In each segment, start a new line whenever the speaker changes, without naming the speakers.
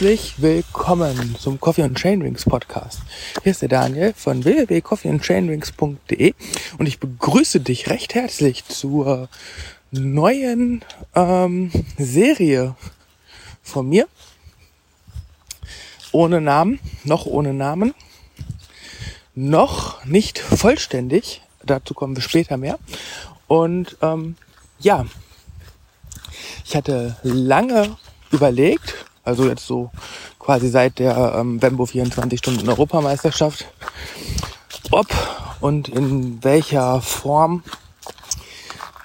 Herzlich willkommen zum Coffee and Chainrings Podcast. Hier ist der Daniel von www.coffeeandchainrings.de und ich begrüße dich recht herzlich zur neuen ähm, Serie von mir. Ohne Namen, noch ohne Namen, noch nicht vollständig. Dazu kommen wir später mehr. Und ähm, ja, ich hatte lange überlegt, also jetzt so quasi seit der ähm, Wembo 24 Stunden Europameisterschaft, ob und in welcher Form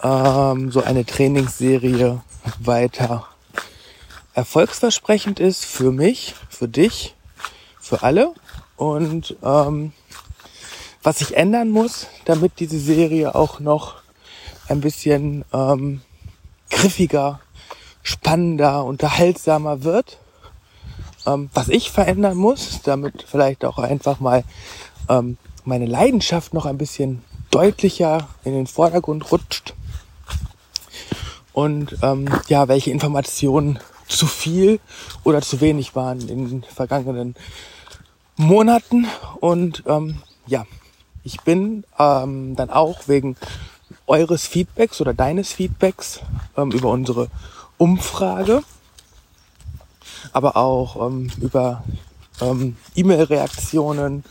ähm, so eine Trainingsserie weiter erfolgsversprechend ist für mich, für dich, für alle. Und ähm, was sich ändern muss, damit diese Serie auch noch ein bisschen ähm, griffiger spannender, unterhaltsamer wird. Ähm, was ich verändern muss, damit vielleicht auch einfach mal ähm, meine Leidenschaft noch ein bisschen deutlicher in den Vordergrund rutscht. Und ähm, ja, welche Informationen zu viel oder zu wenig waren in den vergangenen Monaten. Und ähm, ja, ich bin ähm, dann auch wegen eures Feedbacks oder deines Feedbacks ähm, über unsere Umfrage, aber auch ähm, über ähm, E-Mail-Reaktionen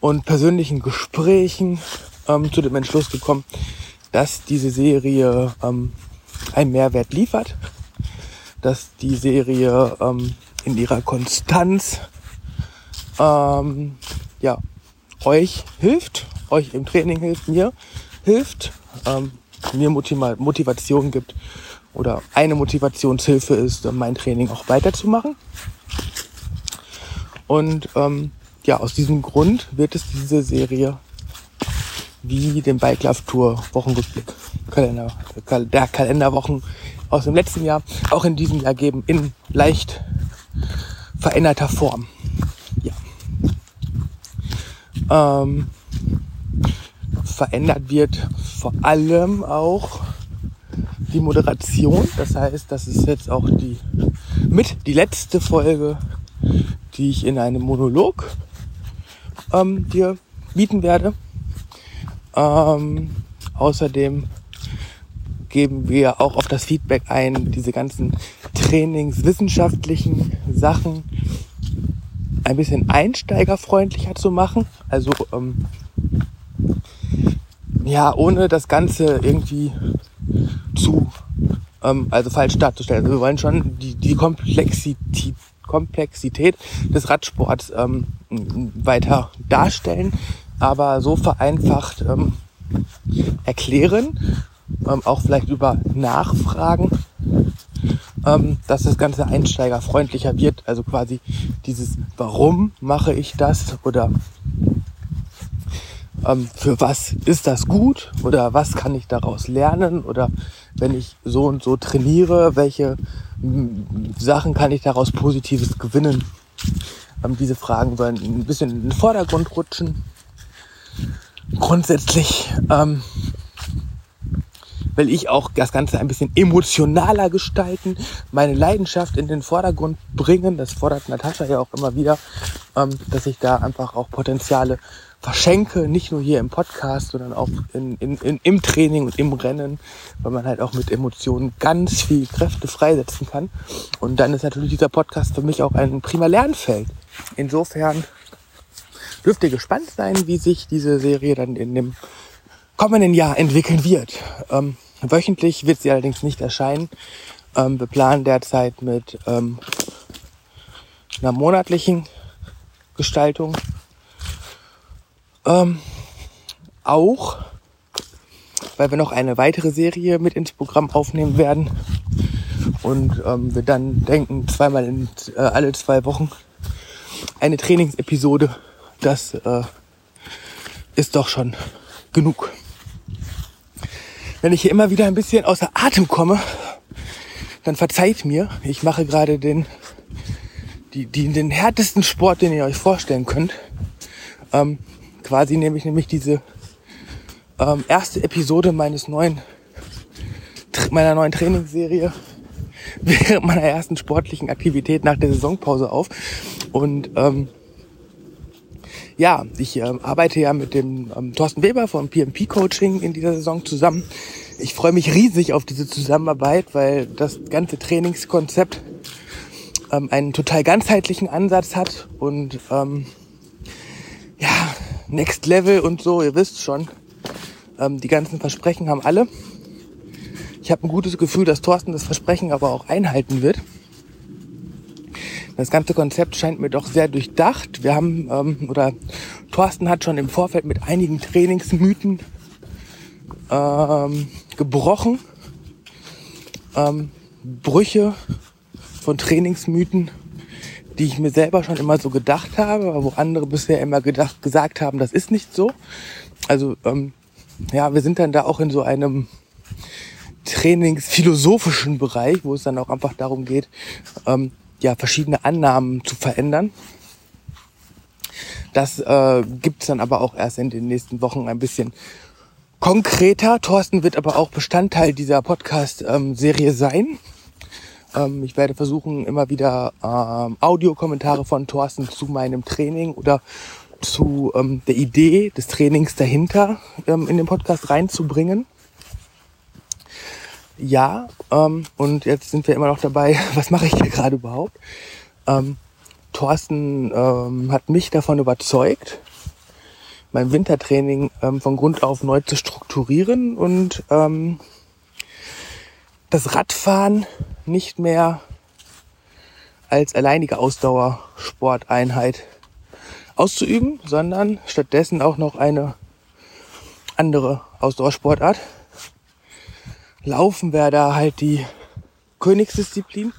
und persönlichen Gesprächen ähm, zu dem Entschluss gekommen, dass diese Serie ähm, einen Mehrwert liefert, dass die Serie ähm, in ihrer Konstanz ähm, ja, euch hilft, euch im Training hilft, mir hilft, ähm, mir Motivation gibt oder eine Motivationshilfe ist, mein Training auch weiterzumachen. Und ähm, ja, aus diesem Grund wird es diese Serie wie den Bike Love Tour Wochenrückblick, Kalender, der Kalenderwochen aus dem letzten Jahr auch in diesem Jahr geben, in leicht veränderter Form. Ja. Ähm, verändert wird vor allem auch die Moderation. Das heißt, das ist jetzt auch die mit die letzte Folge, die ich in einem Monolog ähm, dir bieten werde. Ähm, außerdem geben wir auch auf das Feedback ein, diese ganzen trainingswissenschaftlichen Sachen ein bisschen einsteigerfreundlicher zu machen. Also ähm, ja, ohne das Ganze irgendwie zu, ähm, also falsch darzustellen. Also wir wollen schon die, die Komplexität, Komplexität des Radsports ähm, weiter darstellen, aber so vereinfacht ähm, erklären, ähm, auch vielleicht über Nachfragen, ähm, dass das Ganze einsteigerfreundlicher wird. Also quasi dieses, warum mache ich das oder für was ist das gut oder was kann ich daraus lernen oder wenn ich so und so trainiere, welche Sachen kann ich daraus Positives gewinnen. Ähm, diese Fragen sollen ein bisschen in den Vordergrund rutschen. Grundsätzlich ähm, will ich auch das Ganze ein bisschen emotionaler gestalten, meine Leidenschaft in den Vordergrund bringen. Das fordert Natascha ja auch immer wieder, ähm, dass ich da einfach auch Potenziale verschenke, nicht nur hier im Podcast, sondern auch in, in, in, im Training und im Rennen, weil man halt auch mit Emotionen ganz viel Kräfte freisetzen kann. Und dann ist natürlich dieser Podcast für mich auch ein prima Lernfeld. Insofern dürft ihr gespannt sein, wie sich diese Serie dann in dem kommenden Jahr entwickeln wird. Ähm, wöchentlich wird sie allerdings nicht erscheinen. Ähm, wir planen derzeit mit ähm, einer monatlichen Gestaltung ähm, auch, weil wir noch eine weitere Serie mit ins Programm aufnehmen werden und ähm, wir dann denken, zweimal in äh, alle zwei Wochen eine Trainingsepisode, das äh, ist doch schon genug. Wenn ich hier immer wieder ein bisschen außer Atem komme, dann verzeiht mir. Ich mache gerade den, die, die, den härtesten Sport, den ihr euch vorstellen könnt. Ähm, quasi nehme ich nämlich diese ähm, erste Episode meines neuen, meiner neuen Trainingsserie während meiner ersten sportlichen Aktivität nach der Saisonpause auf. Und ähm, ja, ich äh, arbeite ja mit dem ähm, Thorsten Weber vom PMP Coaching in dieser Saison zusammen. Ich freue mich riesig auf diese Zusammenarbeit, weil das ganze Trainingskonzept ähm, einen total ganzheitlichen Ansatz hat und ähm, ja, Next Level und so, ihr wisst schon. Ähm, die ganzen Versprechen haben alle. Ich habe ein gutes Gefühl, dass Thorsten das Versprechen aber auch einhalten wird. Das ganze Konzept scheint mir doch sehr durchdacht. Wir haben, ähm, oder Thorsten hat schon im Vorfeld mit einigen Trainingsmythen ähm, gebrochen. Ähm, Brüche von Trainingsmythen, die ich mir selber schon immer so gedacht habe, wo andere bisher immer gedacht, gesagt haben, das ist nicht so. Also ähm, ja, wir sind dann da auch in so einem trainingsphilosophischen Bereich, wo es dann auch einfach darum geht, ähm, ja, verschiedene Annahmen zu verändern. Das äh, gibt es dann aber auch erst in den nächsten Wochen ein bisschen konkreter. Thorsten wird aber auch Bestandteil dieser Podcast-Serie ähm, sein. Ähm, ich werde versuchen, immer wieder ähm, Audiokommentare von Thorsten zu meinem Training oder zu ähm, der Idee des Trainings dahinter ähm, in den Podcast reinzubringen. Ja, ähm, und jetzt sind wir immer noch dabei, was mache ich hier gerade überhaupt? Ähm, Thorsten ähm, hat mich davon überzeugt, mein Wintertraining ähm, von Grund auf neu zu strukturieren und ähm, das Radfahren nicht mehr als alleinige Ausdauersporteinheit auszuüben, sondern stattdessen auch noch eine andere Ausdauersportart. Laufen wäre da halt die Königsdisziplin.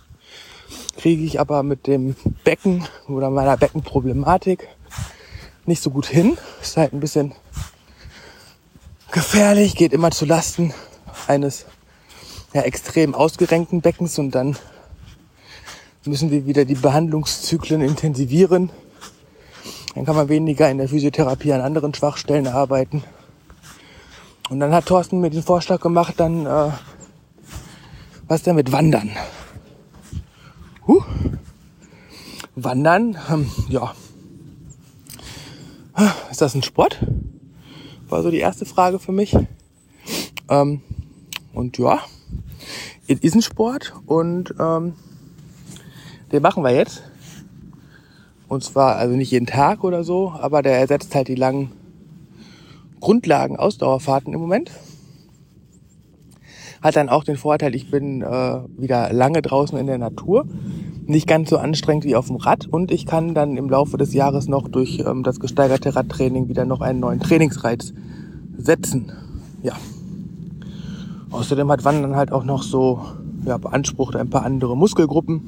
Kriege ich aber mit dem Becken oder meiner Beckenproblematik nicht so gut hin. Ist halt ein bisschen gefährlich, geht immer zu Lasten eines ja, extrem ausgerenkten Beckens und dann müssen wir wieder die Behandlungszyklen intensivieren. Dann kann man weniger in der Physiotherapie an anderen Schwachstellen arbeiten. Und dann hat Thorsten mir den Vorschlag gemacht, dann äh, was denn mit Wandern? Huh. Wandern, ähm, ja. Ist das ein Sport? War so die erste Frage für mich. Ähm, und ja, es ist ein Sport und ähm, den machen wir jetzt. Und zwar also nicht jeden Tag oder so, aber der ersetzt halt die langen Grundlagen Ausdauerfahrten im Moment. Hat dann auch den Vorteil, ich bin äh, wieder lange draußen in der Natur, nicht ganz so anstrengend wie auf dem Rad und ich kann dann im Laufe des Jahres noch durch ähm, das gesteigerte Radtraining wieder noch einen neuen Trainingsreiz setzen. Ja. Außerdem hat Wandern halt auch noch so, ja, beansprucht ein paar andere Muskelgruppen.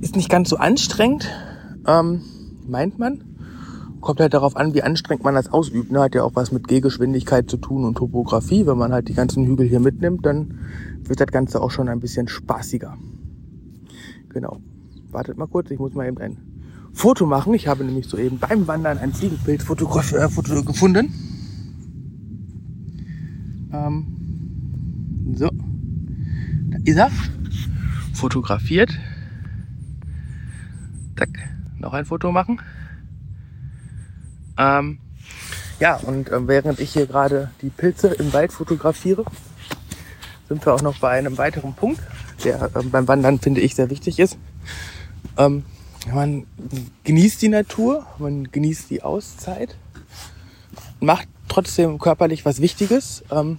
Ist nicht ganz so anstrengend, ähm, meint man. Kommt halt darauf an, wie anstrengend man das ausübt. Ne? Hat ja auch was mit Gehgeschwindigkeit zu tun und Topografie. Wenn man halt die ganzen Hügel hier mitnimmt, dann wird das Ganze auch schon ein bisschen spaßiger. Genau. Wartet mal kurz, ich muss mal eben ein Foto machen. Ich habe nämlich soeben beim Wandern ein Fliegenbild äh, gefunden. Ähm. Er. Fotografiert. Zack. Noch ein Foto machen. Ähm, ja, und äh, während ich hier gerade die Pilze im Wald fotografiere, sind wir auch noch bei einem weiteren Punkt, der äh, beim Wandern, finde ich, sehr wichtig ist. Ähm, man genießt die Natur, man genießt die Auszeit, macht trotzdem körperlich was Wichtiges. Ähm,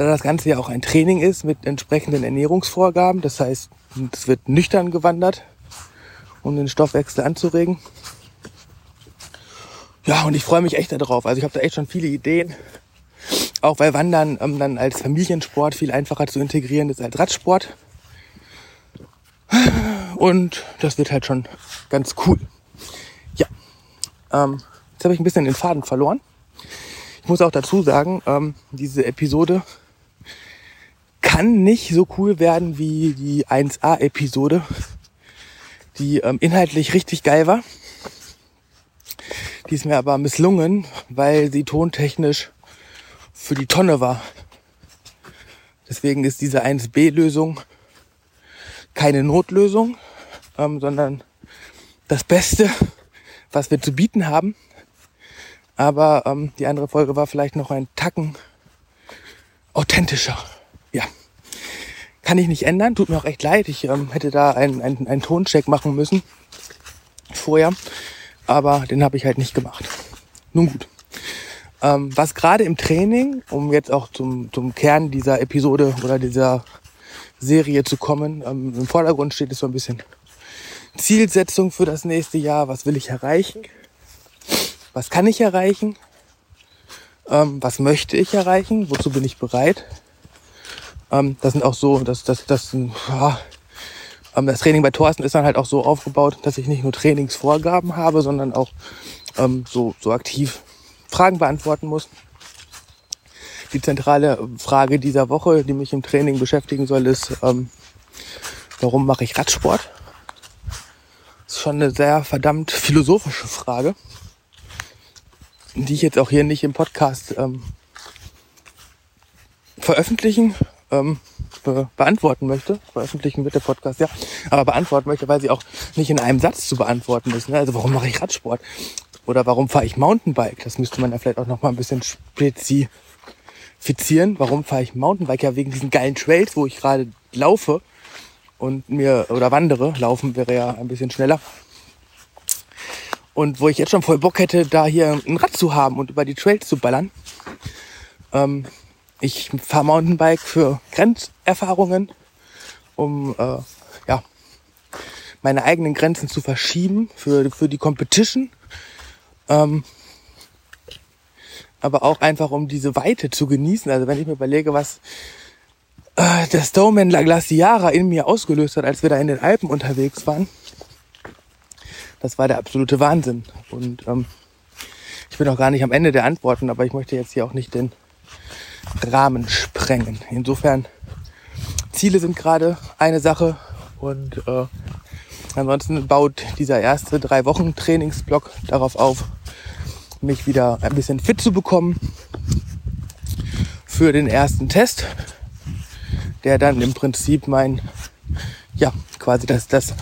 da das Ganze ja auch ein Training ist mit entsprechenden Ernährungsvorgaben, das heißt, es wird nüchtern gewandert, um den Stoffwechsel anzuregen. Ja, und ich freue mich echt darauf. Also ich habe da echt schon viele Ideen. Auch weil Wandern ähm, dann als Familiensport viel einfacher zu integrieren ist als Radsport. Und das wird halt schon ganz cool. Ja, ähm, jetzt habe ich ein bisschen den Faden verloren. Ich muss auch dazu sagen, ähm, diese Episode kann nicht so cool werden wie die 1A-Episode, die ähm, inhaltlich richtig geil war. Die ist mir aber misslungen, weil sie tontechnisch für die Tonne war. Deswegen ist diese 1b-Lösung keine Notlösung, ähm, sondern das Beste, was wir zu bieten haben. Aber ähm, die andere Folge war vielleicht noch ein Tacken authentischer. Ja. Kann ich nicht ändern, tut mir auch echt leid. Ich ähm, hätte da einen, einen, einen Toncheck machen müssen vorher, aber den habe ich halt nicht gemacht. Nun gut. Ähm, was gerade im Training, um jetzt auch zum, zum Kern dieser Episode oder dieser Serie zu kommen, ähm, im Vordergrund steht, ist so ein bisschen Zielsetzung für das nächste Jahr. Was will ich erreichen? Was kann ich erreichen? Ähm, was möchte ich erreichen? Wozu bin ich bereit? Ähm, das sind auch so, dass das, das, ja, ähm, das Training bei Thorsten ist dann halt auch so aufgebaut, dass ich nicht nur Trainingsvorgaben habe, sondern auch ähm, so, so aktiv Fragen beantworten muss. Die zentrale Frage dieser Woche, die mich im Training beschäftigen soll, ist, ähm, warum mache ich Radsport? Das ist schon eine sehr verdammt philosophische Frage, die ich jetzt auch hier nicht im Podcast ähm, veröffentlichen, ähm, be beantworten möchte. Veröffentlichen wird der Podcast, ja. Aber beantworten möchte, weil sie auch nicht in einem Satz zu beantworten ist. Ne? Also warum mache ich Radsport? Oder warum fahre ich Mountainbike? Das müsste man ja vielleicht auch noch mal ein bisschen spezifizieren. Warum fahre ich Mountainbike? Ja, wegen diesen geilen Trails, wo ich gerade laufe und mir oder wandere. Laufen wäre ja ein bisschen schneller. Und wo ich jetzt schon voll Bock hätte, da hier ein Rad zu haben und über die Trails zu ballern. Ähm, ich fahre Mountainbike für Grenzerfahrungen, um äh, ja, meine eigenen Grenzen zu verschieben für, für die Competition. Ähm, aber auch einfach, um diese Weite zu genießen. Also wenn ich mir überlege, was äh, der Stoneman La Glaciara in mir ausgelöst hat, als wir da in den Alpen unterwegs waren, das war der absolute Wahnsinn. Und ähm, ich bin auch gar nicht am Ende der Antworten, aber ich möchte jetzt hier auch nicht den Rahmen sprengen. Insofern, Ziele sind gerade eine Sache und äh, ansonsten baut dieser erste drei Wochen Trainingsblock darauf auf, mich wieder ein bisschen fit zu bekommen für den ersten Test, der dann im Prinzip mein, ja, quasi das, das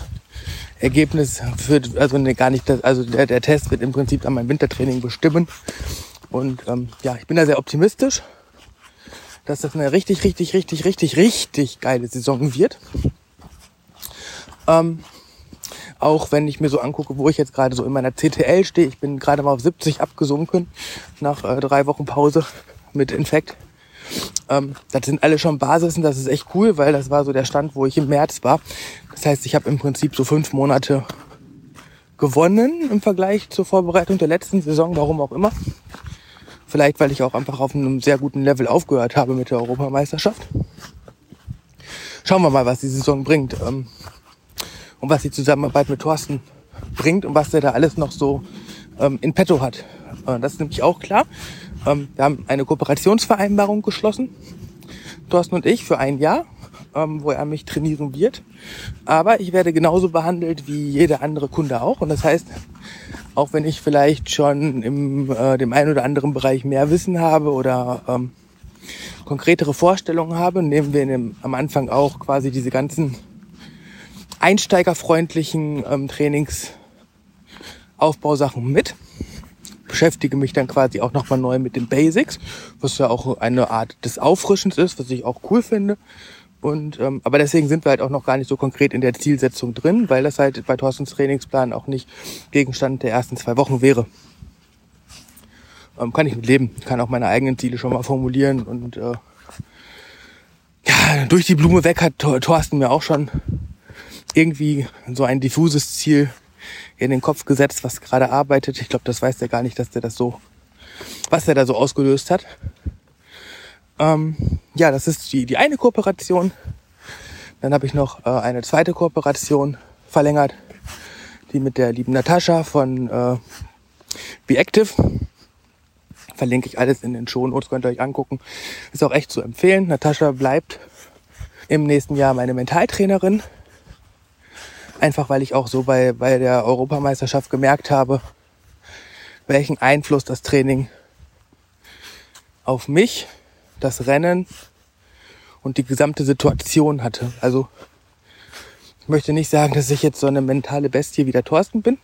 Ergebnis führt, also ne, gar nicht das, also der, der Test wird im Prinzip dann mein Wintertraining bestimmen. Und ähm, ja, ich bin da sehr optimistisch dass das eine richtig, richtig, richtig, richtig, richtig geile Saison wird. Ähm, auch wenn ich mir so angucke, wo ich jetzt gerade so in meiner CTL stehe. Ich bin gerade mal auf 70 abgesunken nach äh, drei Wochen Pause mit Infekt. Ähm, das sind alle schon Basisen, das ist echt cool, weil das war so der Stand, wo ich im März war. Das heißt, ich habe im Prinzip so fünf Monate gewonnen im Vergleich zur Vorbereitung der letzten Saison, warum auch immer. Vielleicht, weil ich auch einfach auf einem sehr guten Level aufgehört habe mit der Europameisterschaft. Schauen wir mal, was die Saison bringt. Ähm, und was die Zusammenarbeit mit Thorsten bringt und was der da alles noch so ähm, in petto hat. Äh, das ist nämlich auch klar. Ähm, wir haben eine Kooperationsvereinbarung geschlossen, Thorsten und ich, für ein Jahr, wo er mich trainieren wird. Aber ich werde genauso behandelt wie jeder andere Kunde auch. Und das heißt, auch wenn ich vielleicht schon im äh, dem einen oder anderen Bereich mehr Wissen habe oder ähm, konkretere Vorstellungen habe, nehmen wir dem, am Anfang auch quasi diese ganzen einsteigerfreundlichen ähm, Trainingsaufbausachen mit. Beschäftige mich dann quasi auch nochmal neu mit den Basics, was ja auch eine Art des Auffrischens ist, was ich auch cool finde. Und ähm, aber deswegen sind wir halt auch noch gar nicht so konkret in der Zielsetzung drin, weil das halt bei Thorstens Trainingsplan auch nicht Gegenstand der ersten zwei Wochen wäre. Ähm, kann ich mit leben, kann auch meine eigenen Ziele schon mal formulieren und äh, ja, durch die Blume weg hat Thorsten mir auch schon irgendwie so ein diffuses Ziel in den Kopf gesetzt, was gerade arbeitet. Ich glaube, das weiß der gar nicht, dass der das so, was der da so ausgelöst hat. Ähm, ja, das ist die, die eine Kooperation. Dann habe ich noch äh, eine zweite Kooperation verlängert, die mit der lieben Natascha von äh, Be Active. Verlinke ich alles in den Show Notes, könnt ihr euch angucken. Ist auch echt zu empfehlen. Natascha bleibt im nächsten Jahr meine Mentaltrainerin. Einfach weil ich auch so bei, bei der Europameisterschaft gemerkt habe, welchen Einfluss das Training auf mich das Rennen und die gesamte Situation hatte. Also ich möchte nicht sagen, dass ich jetzt so eine mentale Bestie wie der Thorsten bin.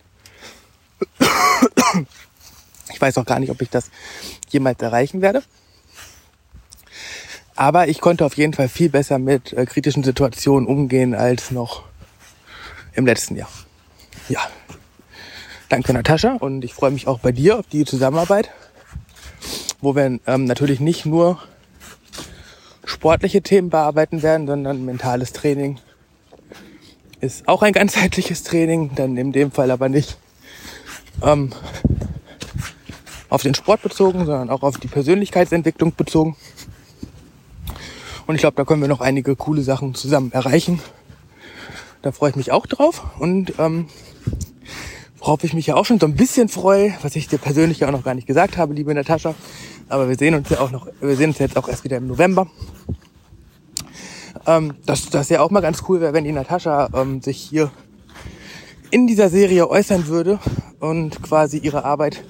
Ich weiß auch gar nicht, ob ich das jemals erreichen werde. Aber ich konnte auf jeden Fall viel besser mit äh, kritischen Situationen umgehen als noch im letzten Jahr. Ja. Danke Natascha und ich freue mich auch bei dir auf die Zusammenarbeit, wo wir ähm, natürlich nicht nur sportliche Themen bearbeiten werden, sondern mentales Training ist auch ein ganzheitliches Training, dann in dem Fall aber nicht ähm, auf den Sport bezogen, sondern auch auf die Persönlichkeitsentwicklung bezogen. Und ich glaube, da können wir noch einige coole Sachen zusammen erreichen. Da freue ich mich auch drauf. Und ähm, worauf ich mich ja auch schon so ein bisschen freue, was ich dir persönlich ja auch noch gar nicht gesagt habe, liebe Natascha. Aber wir sehen uns ja auch noch, wir sehen uns jetzt auch erst wieder im November. Ähm, das, das ja auch mal ganz cool wäre, wenn die Natascha ähm, sich hier in dieser Serie äußern würde und quasi ihre Arbeit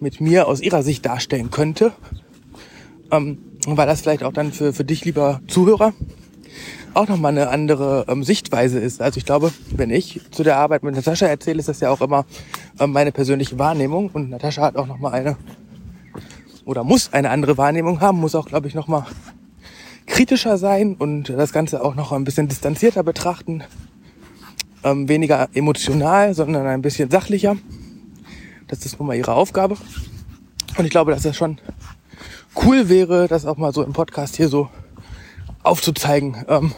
mit mir aus ihrer Sicht darstellen könnte. Ähm, weil das vielleicht auch dann für, für dich, lieber Zuhörer, auch nochmal eine andere ähm, Sichtweise ist. Also ich glaube, wenn ich zu der Arbeit mit Natascha erzähle, ist das ja auch immer ähm, meine persönliche Wahrnehmung. Und Natascha hat auch nochmal eine, oder muss eine andere Wahrnehmung haben, muss auch, glaube ich, nochmal kritischer sein und das Ganze auch noch ein bisschen distanzierter betrachten. Ähm, weniger emotional, sondern ein bisschen sachlicher. Das ist nun mal ihre Aufgabe. Und ich glaube, dass das schon cool wäre, das auch mal so im Podcast hier so aufzuzeigen. Ähm,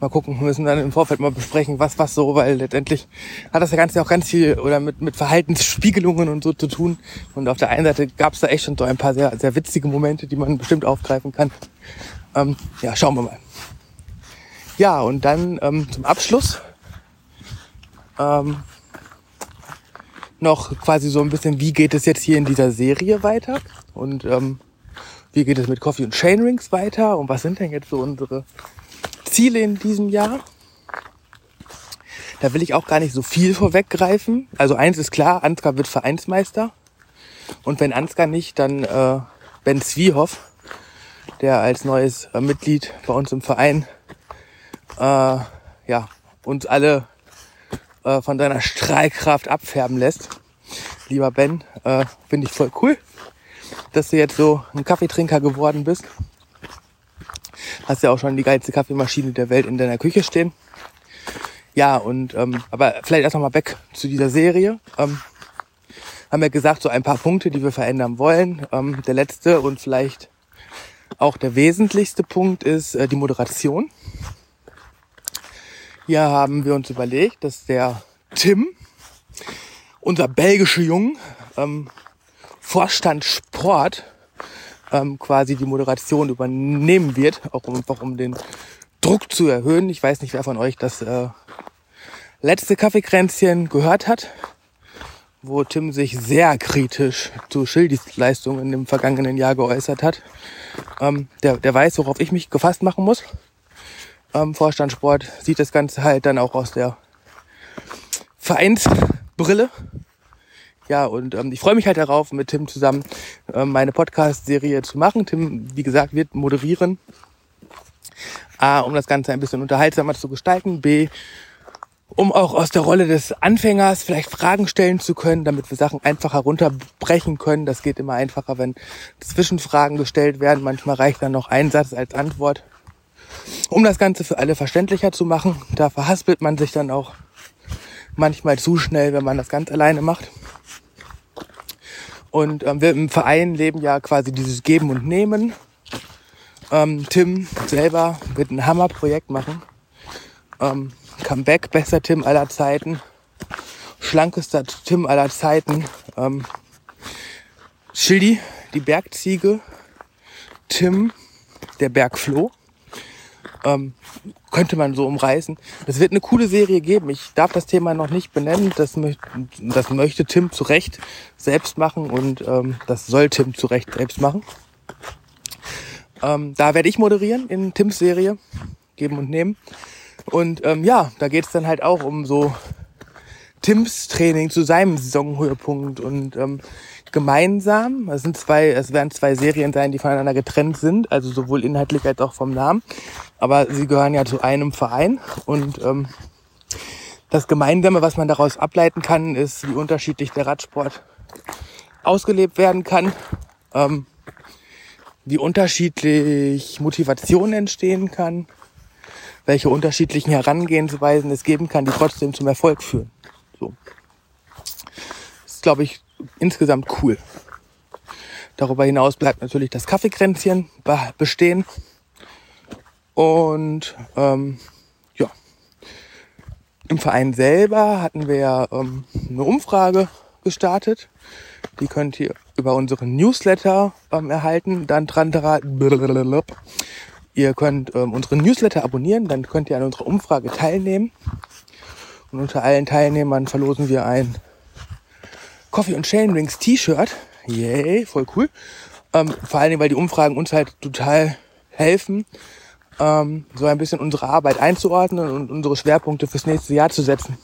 mal gucken, wir müssen dann im Vorfeld mal besprechen, was was so, weil letztendlich hat das ja Ganze auch ganz viel oder mit, mit Verhaltensspiegelungen und so zu tun. Und auf der einen Seite gab es da echt schon so ein paar sehr, sehr witzige Momente, die man bestimmt aufgreifen kann. Ähm, ja, schauen wir mal. Ja, und dann ähm, zum Abschluss ähm, noch quasi so ein bisschen, wie geht es jetzt hier in dieser Serie weiter und ähm, wie geht es mit Coffee und Chain Rings weiter und was sind denn jetzt so unsere Ziele in diesem Jahr? Da will ich auch gar nicht so viel vorweggreifen. Also eins ist klar, Ansgar wird Vereinsmeister. Und wenn Ansgar nicht, dann äh, Ben Zwiehoff, der als neues äh, Mitglied bei uns im Verein äh, ja, uns alle äh, von seiner Strahlkraft abfärben lässt. Lieber Ben, äh, finde ich voll cool, dass du jetzt so ein Kaffeetrinker geworden bist. Hast ja auch schon die geilste Kaffeemaschine der Welt in deiner Küche stehen. Ja, und ähm, aber vielleicht erst noch mal weg zu dieser Serie. Ähm, haben wir gesagt, so ein paar Punkte, die wir verändern wollen. Ähm, der letzte und vielleicht auch der wesentlichste Punkt ist äh, die Moderation. Hier haben wir uns überlegt, dass der Tim, unser belgischer Jung, ähm, Vorstand Sport, ähm, quasi die Moderation übernehmen wird, auch um, einfach um den Druck zu erhöhen. Ich weiß nicht, wer von euch das äh, letzte Kaffeekränzchen gehört hat, wo Tim sich sehr kritisch zu Schildis Leistungen im vergangenen Jahr geäußert hat. Ähm, der, der weiß, worauf ich mich gefasst machen muss ähm, Vorstand Sport sieht das Ganze halt dann auch aus der Vereinsbrille. Ja, und ähm, ich freue mich halt darauf, mit Tim zusammen ähm, meine Podcast-Serie zu machen. Tim, wie gesagt, wird moderieren. A, um das Ganze ein bisschen unterhaltsamer zu gestalten. B, um auch aus der Rolle des Anfängers vielleicht Fragen stellen zu können, damit wir Sachen einfacher runterbrechen können. Das geht immer einfacher, wenn Zwischenfragen gestellt werden. Manchmal reicht dann noch ein Satz als Antwort. Um das Ganze für alle verständlicher zu machen, da verhaspelt man sich dann auch manchmal zu schnell, wenn man das ganz alleine macht. Und ähm, wir im Verein leben ja quasi dieses Geben und Nehmen. Ähm, Tim selber wird ein Hammerprojekt machen. Ähm, Comeback, bester Tim aller Zeiten. Schlankester Tim aller Zeiten. Ähm, Schildi, die Bergziege. Tim, der Bergfloh ähm, könnte man so umreißen. Es wird eine coole Serie geben. Ich darf das Thema noch nicht benennen. Das, möcht, das möchte Tim zu Recht selbst machen und ähm, das soll Tim zu Recht selbst machen. Ähm, da werde ich moderieren in Tims Serie, geben und nehmen. Und ähm, ja, da geht es dann halt auch um so Tims Training zu seinem Saisonhöhepunkt und ähm, gemeinsam. Es sind zwei, es werden zwei Serien sein, die voneinander getrennt sind, also sowohl inhaltlich als auch vom Namen. Aber sie gehören ja zu einem Verein und ähm, das Gemeinsame, was man daraus ableiten kann, ist, wie unterschiedlich der Radsport ausgelebt werden kann, ähm, wie unterschiedlich Motivation entstehen kann, welche unterschiedlichen Herangehensweisen es geben kann, die trotzdem zum Erfolg führen. So. Das ist, glaube ich, insgesamt cool. Darüber hinaus bleibt natürlich das Kaffeekränzchen bestehen. Und ähm, ja, im Verein selber hatten wir ähm, eine Umfrage gestartet. Die könnt ihr über unseren Newsletter ähm, erhalten. Dann dran Ihr könnt ähm, unseren Newsletter abonnieren, dann könnt ihr an unserer Umfrage teilnehmen. Und unter allen Teilnehmern verlosen wir ein Coffee und Chain Rings T-Shirt. Yay, voll cool. Ähm, vor allen Dingen, weil die Umfragen uns halt total helfen, ähm, so ein bisschen unsere Arbeit einzuordnen und unsere Schwerpunkte fürs nächste Jahr zu setzen.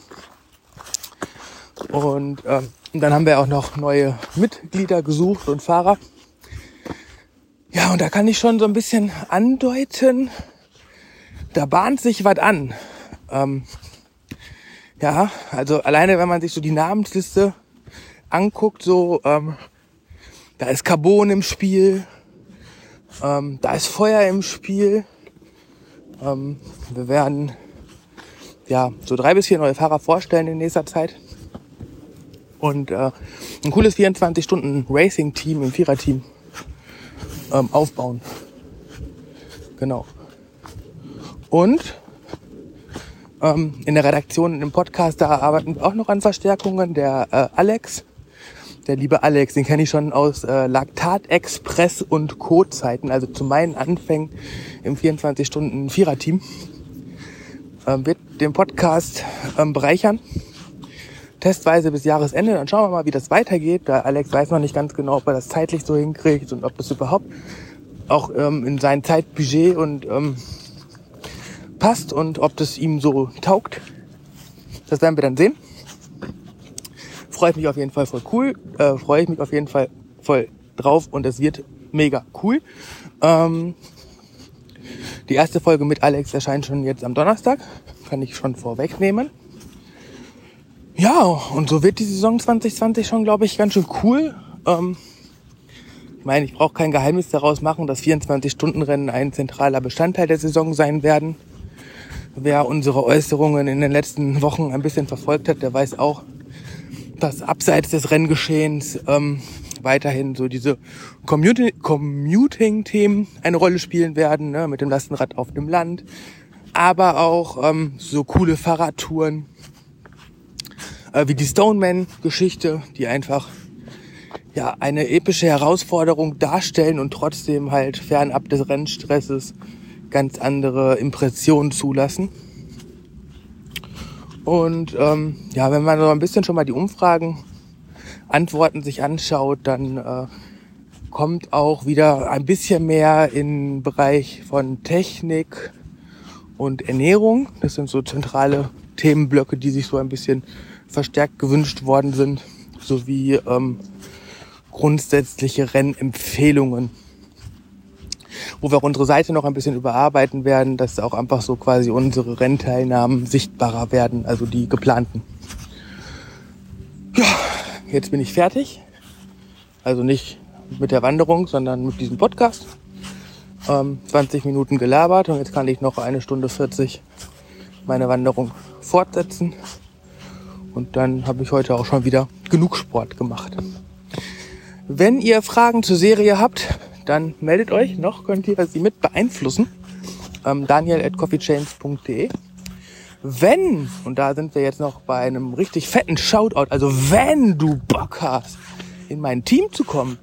Und, ähm, dann haben wir auch noch neue Mitglieder gesucht und Fahrer. Ja, und da kann ich schon so ein bisschen andeuten, da bahnt sich was an. Ähm, ja, also alleine wenn man sich so die Namensliste anguckt, so, ähm, da ist Carbon im Spiel, ähm, da ist Feuer im Spiel. Ähm, wir werden ja so drei bis vier neue Fahrer vorstellen in nächster Zeit. Und äh, ein cooles 24-Stunden-Racing-Team im Viererteam ähm, aufbauen. Genau. Und ähm, in der Redaktion im Podcast, da arbeiten wir auch noch an Verstärkungen. Der äh, Alex, der liebe Alex, den kenne ich schon aus äh, Laktat Express und Co-Zeiten, also zu meinen Anfängen im 24-Stunden-Vierer-Team, ähm, wird den Podcast ähm, bereichern. Testweise bis Jahresende, dann schauen wir mal, wie das weitergeht. Der Alex weiß noch nicht ganz genau, ob er das zeitlich so hinkriegt und ob das überhaupt auch ähm, in sein Zeitbudget und ähm, passt und ob das ihm so taugt. Das werden wir dann sehen freue mich auf jeden Fall voll cool. Äh, freue ich mich auf jeden Fall voll drauf und es wird mega cool. Ähm, die erste Folge mit Alex erscheint schon jetzt am Donnerstag. Kann ich schon vorwegnehmen. Ja, und so wird die Saison 2020 schon, glaube ich, ganz schön cool. Ähm, ich meine, ich brauche kein Geheimnis daraus machen, dass 24-Stunden-Rennen ein zentraler Bestandteil der Saison sein werden. Wer unsere Äußerungen in den letzten Wochen ein bisschen verfolgt hat, der weiß auch, dass abseits des Renngeschehens ähm, weiterhin so diese Commuting-Themen eine Rolle spielen werden, ne, mit dem Lastenrad auf dem Land, aber auch ähm, so coole Fahrradtouren äh, wie die Stoneman-Geschichte, die einfach ja eine epische Herausforderung darstellen und trotzdem halt fernab des Rennstresses ganz andere Impressionen zulassen. Und ähm, ja, wenn man so ein bisschen schon mal die Umfragen, Antworten sich anschaut, dann äh, kommt auch wieder ein bisschen mehr in Bereich von Technik und Ernährung. Das sind so zentrale Themenblöcke, die sich so ein bisschen verstärkt gewünscht worden sind, sowie ähm, grundsätzliche Rennempfehlungen wo wir auch unsere Seite noch ein bisschen überarbeiten werden, dass auch einfach so quasi unsere Rennteilnahmen sichtbarer werden, also die geplanten. Ja, jetzt bin ich fertig. Also nicht mit der Wanderung, sondern mit diesem Podcast. Ähm, 20 Minuten gelabert und jetzt kann ich noch eine Stunde 40 meine Wanderung fortsetzen. Und dann habe ich heute auch schon wieder genug Sport gemacht. Wenn ihr Fragen zur Serie habt, dann meldet euch. Noch könnt ihr sie mit beeinflussen. Ähm, Daniel at coffeechains.de. Wenn, und da sind wir jetzt noch bei einem richtig fetten Shoutout, also wenn du Bock hast, in mein Team zu kommen,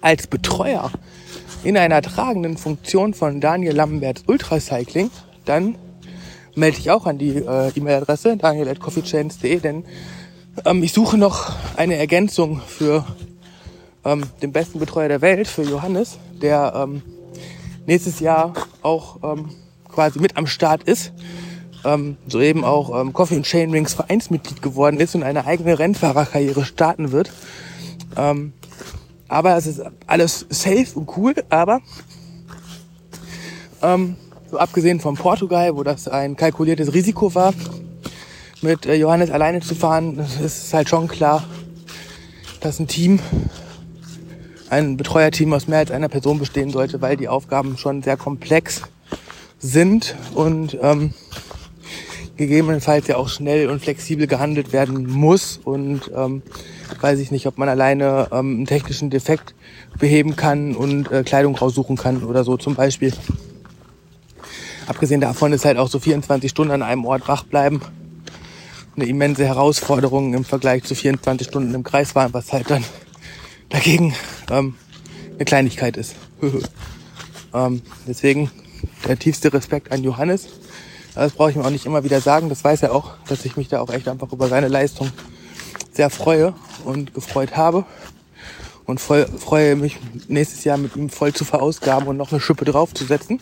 als Betreuer in einer tragenden Funktion von Daniel Lamberts Ultracycling, dann melde dich auch an die äh, E-Mail-Adresse daniel at coffeechains.de, denn ähm, ich suche noch eine Ergänzung für ähm, den besten Betreuer der Welt, für Johannes, der ähm, nächstes Jahr auch ähm, quasi mit am Start ist. Ähm, soeben auch ähm, Coffee and Chain Rings Vereinsmitglied geworden ist und eine eigene Rennfahrerkarriere starten wird. Ähm, aber es ist alles safe und cool, aber ähm, so abgesehen von Portugal, wo das ein kalkuliertes Risiko war, mit äh, Johannes alleine zu fahren, ist halt schon klar, dass ein Team, ein Betreuerteam aus mehr als einer Person bestehen sollte, weil die Aufgaben schon sehr komplex sind und ähm, gegebenenfalls ja auch schnell und flexibel gehandelt werden muss und ähm, weiß ich nicht, ob man alleine ähm, einen technischen Defekt beheben kann und äh, Kleidung raussuchen kann oder so zum Beispiel. Abgesehen davon ist halt auch so 24 Stunden an einem Ort wach bleiben eine immense Herausforderung im Vergleich zu 24 Stunden im Kreis fahren, was halt dann dagegen ähm, eine Kleinigkeit ist. ähm, deswegen der tiefste Respekt an Johannes. Das brauche ich mir auch nicht immer wieder sagen. Das weiß er auch, dass ich mich da auch echt einfach über seine Leistung sehr freue und gefreut habe. Und voll, freue mich nächstes Jahr mit ihm voll zu verausgaben und noch eine Schippe draufzusetzen.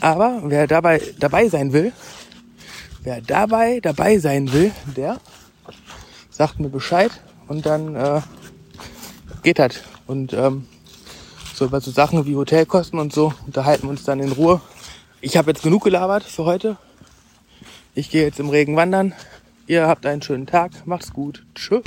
Aber wer dabei dabei sein will, wer dabei dabei sein will, der sagt mir Bescheid und dann äh, geht das. Und ähm, so über so Sachen wie Hotelkosten und so unterhalten wir uns dann in Ruhe. Ich habe jetzt genug gelabert für heute. Ich gehe jetzt im Regen wandern. Ihr habt einen schönen Tag. Macht's gut. Tschüss.